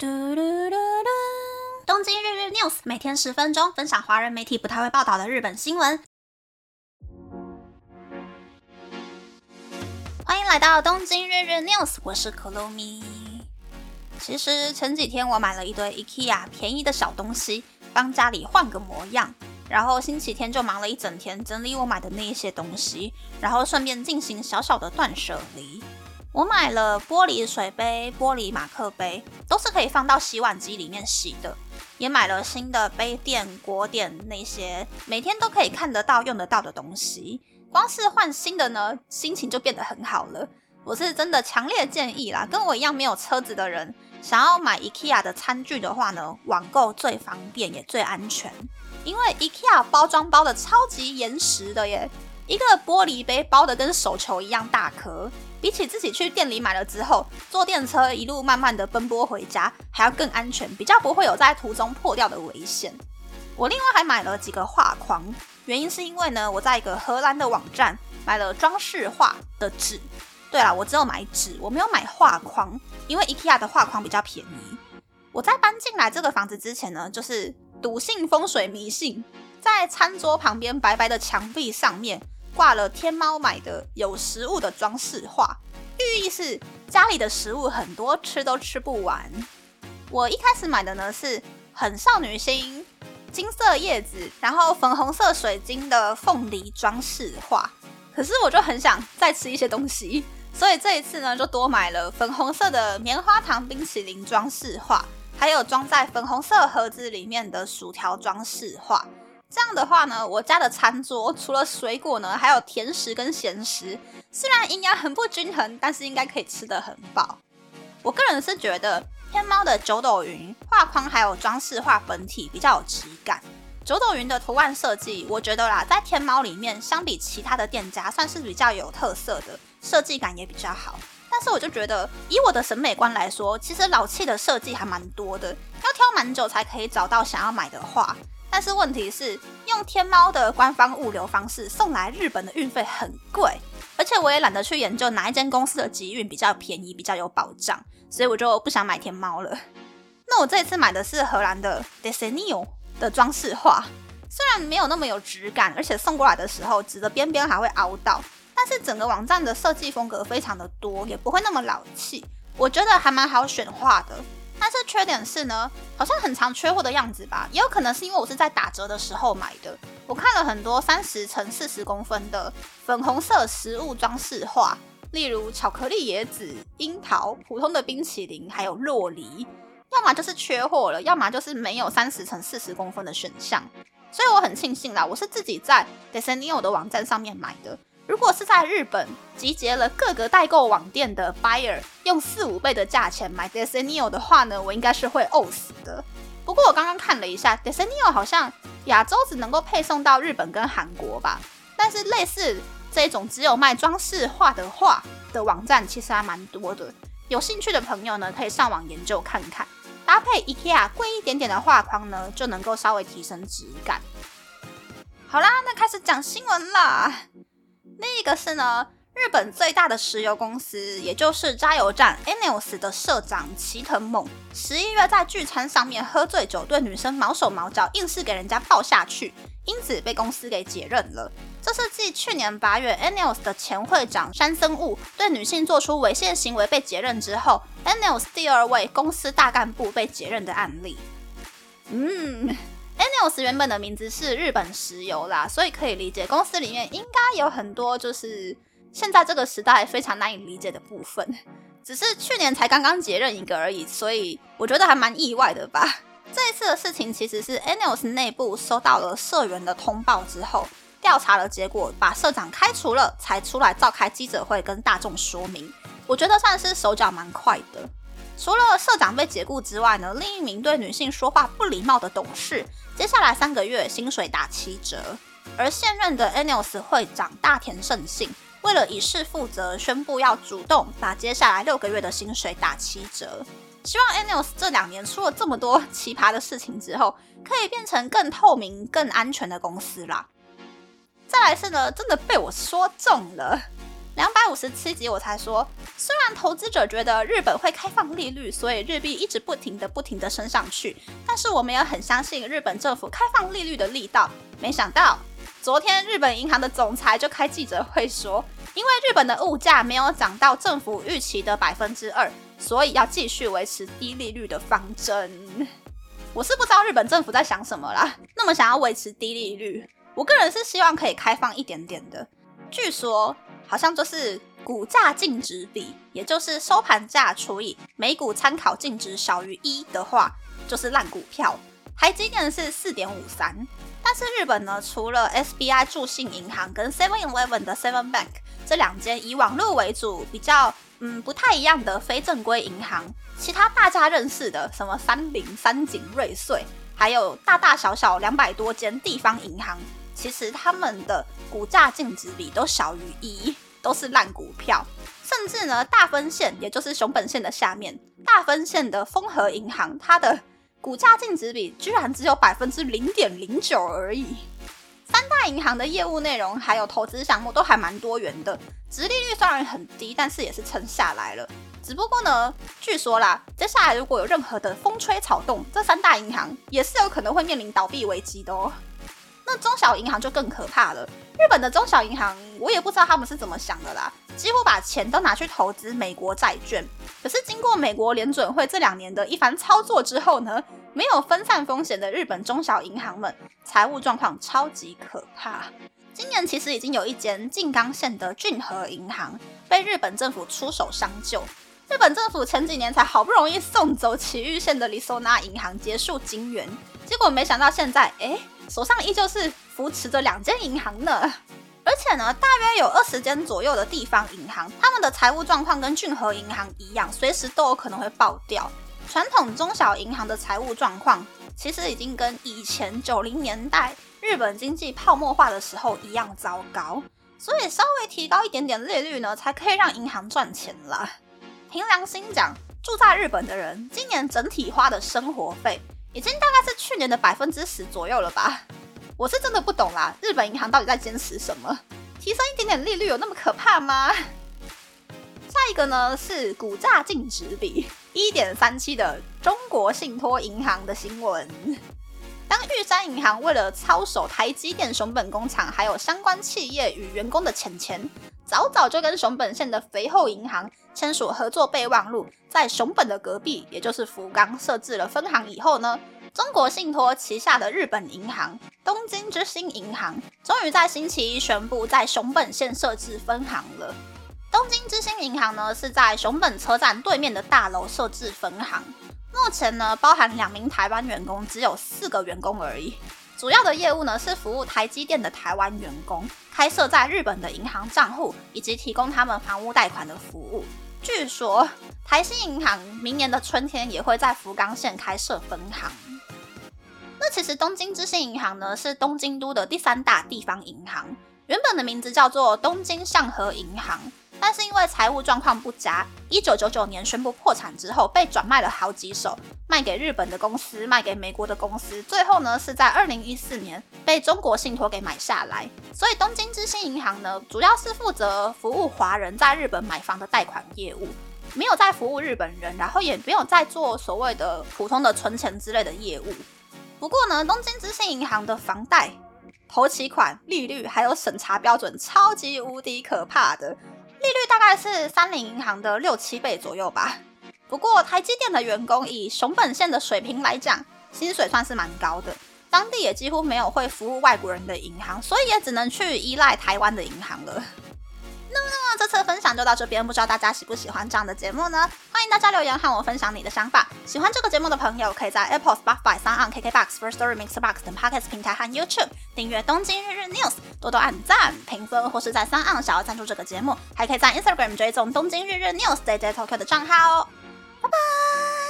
嘟嘟嘟嘟！东京日日 news 每天十分钟，分享华人媒体不太会报道的日本新闻。欢迎来到东京日日 news，我是可露咪。其实前几天我买了一堆 IKEA 便宜的小东西，帮家里换个模样。然后星期天就忙了一整天整理我买的那一些东西，然后顺便进行小小的断舍离。我买了玻璃水杯、玻璃马克杯，都是可以放到洗碗机里面洗的。也买了新的杯垫、锅垫那些，每天都可以看得到、用得到的东西。光是换新的呢，心情就变得很好了。我是真的强烈建议啦，跟我一样没有车子的人，想要买 IKEA 的餐具的话呢，网购最方便也最安全。因为 IKEA 包装包的超级严实的耶，一个玻璃杯包的跟手球一样大颗。比起自己去店里买了之后，坐电车一路慢慢的奔波回家，还要更安全，比较不会有在途中破掉的危险。我另外还买了几个画框，原因是因为呢，我在一个荷兰的网站买了装饰画的纸。对了，我只有买纸，我没有买画框，因为 IKEA 的画框比较便宜。我在搬进来这个房子之前呢，就是笃信风水迷信，在餐桌旁边白白的墙壁上面。挂了天猫买的有食物的装饰画，寓意是家里的食物很多，吃都吃不完。我一开始买的呢是很少女心，金色叶子，然后粉红色水晶的凤梨装饰画。可是我就很想再吃一些东西，所以这一次呢就多买了粉红色的棉花糖冰淇淋装饰画，还有装在粉红色盒子里面的薯条装饰画。这样的话呢，我家的餐桌除了水果呢，还有甜食跟咸食。虽然营养很不均衡，但是应该可以吃得很饱。我个人是觉得天猫的九斗云画框还有装饰画本体比较有质感。九斗云的图案设计，我觉得啦，在天猫里面相比其他的店家算是比较有特色的，设计感也比较好。但是我就觉得，以我的审美观来说，其实老气的设计还蛮多的，要挑蛮久才可以找到想要买的画。但是问题是，用天猫的官方物流方式送来日本的运费很贵，而且我也懒得去研究哪一间公司的集运比较便宜、比较有保障，所以我就不想买天猫了。那我这次买的是荷兰的 Desenio 的装饰画，虽然没有那么有质感，而且送过来的时候纸的边边还会凹到，但是整个网站的设计风格非常的多，也不会那么老气，我觉得还蛮好选画的。但是缺点是呢，好像很常缺货的样子吧，也有可能是因为我是在打折的时候买的。我看了很多三十乘四十公分的粉红色食物装饰画，例如巧克力椰子、樱桃、普通的冰淇淋，还有洛梨，要么就是缺货了，要么就是没有三十乘四十公分的选项。所以我很庆幸啦，我是自己在 Desenio 的网站上面买的。如果是在日本集结了各个代购网店的 buyer，用四五倍的价钱买 Desenio 的话呢，我应该是会呕死的。不过我刚刚看了一下，Desenio 好像亚洲只能够配送到日本跟韩国吧。但是类似这种只有卖装饰画的画的网站，其实还蛮多的。有兴趣的朋友呢，可以上网研究看看。搭配 IKEA 贵一点点的画框呢，就能够稍微提升质感。好啦，那开始讲新闻啦。另一个是呢，日本最大的石油公司，也就是加油站 Enels 的社长齐藤猛，十一月在聚餐上面喝醉酒，对女生毛手毛脚，硬是给人家抱下去，因此被公司给解任了。这是继去年八月 Enels 的前会长山森悟对女性做出猥亵行为被解任之后，Enels 第二位公司大干部被解任的案例。嗯。Eneos 原本的名字是日本石油啦，所以可以理解公司里面应该有很多就是现在这个时代非常难以理解的部分。只是去年才刚刚接任一个而已，所以我觉得还蛮意外的吧。这一次的事情其实是 Eneos 内部收到了社员的通报之后，调查的结果把社长开除了，才出来召开记者会跟大众说明。我觉得算是手脚蛮快的。除了社长被解雇之外呢，另一名对女性说话不礼貌的董事，接下来三个月薪水打七折。而现任的 Eneos 会长大田胜信，为了以事负责，宣布要主动把接下来六个月的薪水打七折。希望 Eneos 这两年出了这么多奇葩的事情之后，可以变成更透明、更安全的公司啦。再来是呢，真的被我说中了。两百五十七集我才说，虽然投资者觉得日本会开放利率，所以日币一直不停的不停的升上去，但是我们也很相信日本政府开放利率的力道。没想到昨天日本银行的总裁就开记者会说，因为日本的物价没有涨到政府预期的百分之二，所以要继续维持低利率的方针。我是不知道日本政府在想什么啦，那么想要维持低利率。我个人是希望可以开放一点点的，据说好像就是股价净值比，也就是收盘价除以每股参考净值小于一的话，就是烂股票。台积电是四点五三，但是日本呢，除了 SBI 住信银行跟 Seven Eleven 的 Seven Bank 这两间以网络为主、比较嗯不太一样的非正规银行，其他大家认识的什么三菱、三井、瑞穗，还有大大小小两百多间地方银行。其实他们的股价净值比都小于一，都是烂股票。甚至呢，大分县也就是熊本县的下面，大分县的丰和银行，它的股价净值比居然只有百分之零点零九而已。三大银行的业务内容还有投资项目都还蛮多元的，殖利率虽然很低，但是也是撑下来了。只不过呢，据说啦，接下来如果有任何的风吹草动，这三大银行也是有可能会面临倒闭危机的哦。那中小银行就更可怕了。日本的中小银行，我也不知道他们是怎么想的啦，几乎把钱都拿去投资美国债券。可是经过美国联准会这两年的一番操作之后呢，没有分散风险的日本中小银行们财务状况超级可怕。今年其实已经有一间静冈县的俊和银行被日本政府出手相救。日本政府前几年才好不容易送走埼玉县的里索纳银行结束金援，结果没想到现在，哎。手上依旧是扶持着两间银行呢，而且呢，大约有二十间左右的地方银行，他们的财务状况跟俊和银行一样，随时都有可能会爆掉。传统中小银行的财务状况，其实已经跟以前九零年代日本经济泡沫化的时候一样糟糕，所以稍微提高一点点利率呢，才可以让银行赚钱啦。凭良心讲，住在日本的人，今年整体花的生活费。已经大概是去年的百分之十左右了吧？我是真的不懂啦，日本银行到底在坚持什么？提升一点点利率有那么可怕吗？下一个呢是股价净值比一点三七的中国信托银行的新闻。当玉山银行为了操守台积电熊本工厂还有相关企业与员工的钱钱。早早就跟熊本县的肥厚银行签署合作备忘录，在熊本的隔壁，也就是福冈设置了分行以后呢，中国信托旗下的日本银行东京之星银行终于在星期一宣布在熊本县设置分行了。东京之星银行呢是在熊本车站对面的大楼设置分行，目前呢包含两名台湾员工，只有四个员工而已。主要的业务呢是服务台积电的台湾员工，开设在日本的银行账户，以及提供他们房屋贷款的服务。据说台新银行明年的春天也会在福冈县开设分行。那其实东京之星银行呢是东京都的第三大地方银行，原本的名字叫做东京上河银行。但是因为财务状况不佳，一九九九年宣布破产之后，被转卖了好几手，卖给日本的公司，卖给美国的公司，最后呢是在二零一四年被中国信托给买下来。所以东京之星银行呢，主要是负责服务华人在日本买房的贷款业务，没有在服务日本人，然后也没有在做所谓的普通的存钱之类的业务。不过呢，东京之星银行的房贷、头期款、利率还有审查标准，超级无敌可怕的。利率大概是三菱银行的六七倍左右吧。不过台积电的员工以熊本县的水平来讲，薪水算是蛮高的。当地也几乎没有会服务外国人的银行，所以也只能去依赖台湾的银行了。那么这次分享就到这边，不知道大家喜不喜欢这样的节目呢？欢迎大家留言和我分享你的想法。喜欢这个节目的朋友，可以在 Apple、Spotify、Sound、KKBox、First Story Mix Box 等 Podcast 平台和 YouTube 订阅《东京日日 News》，多多按赞、评分，或是在 Sound 想要赞助这个节目，还可以在 Instagram 追踪《东京日日 News》Day Day Tokyo 的账号哦。拜拜。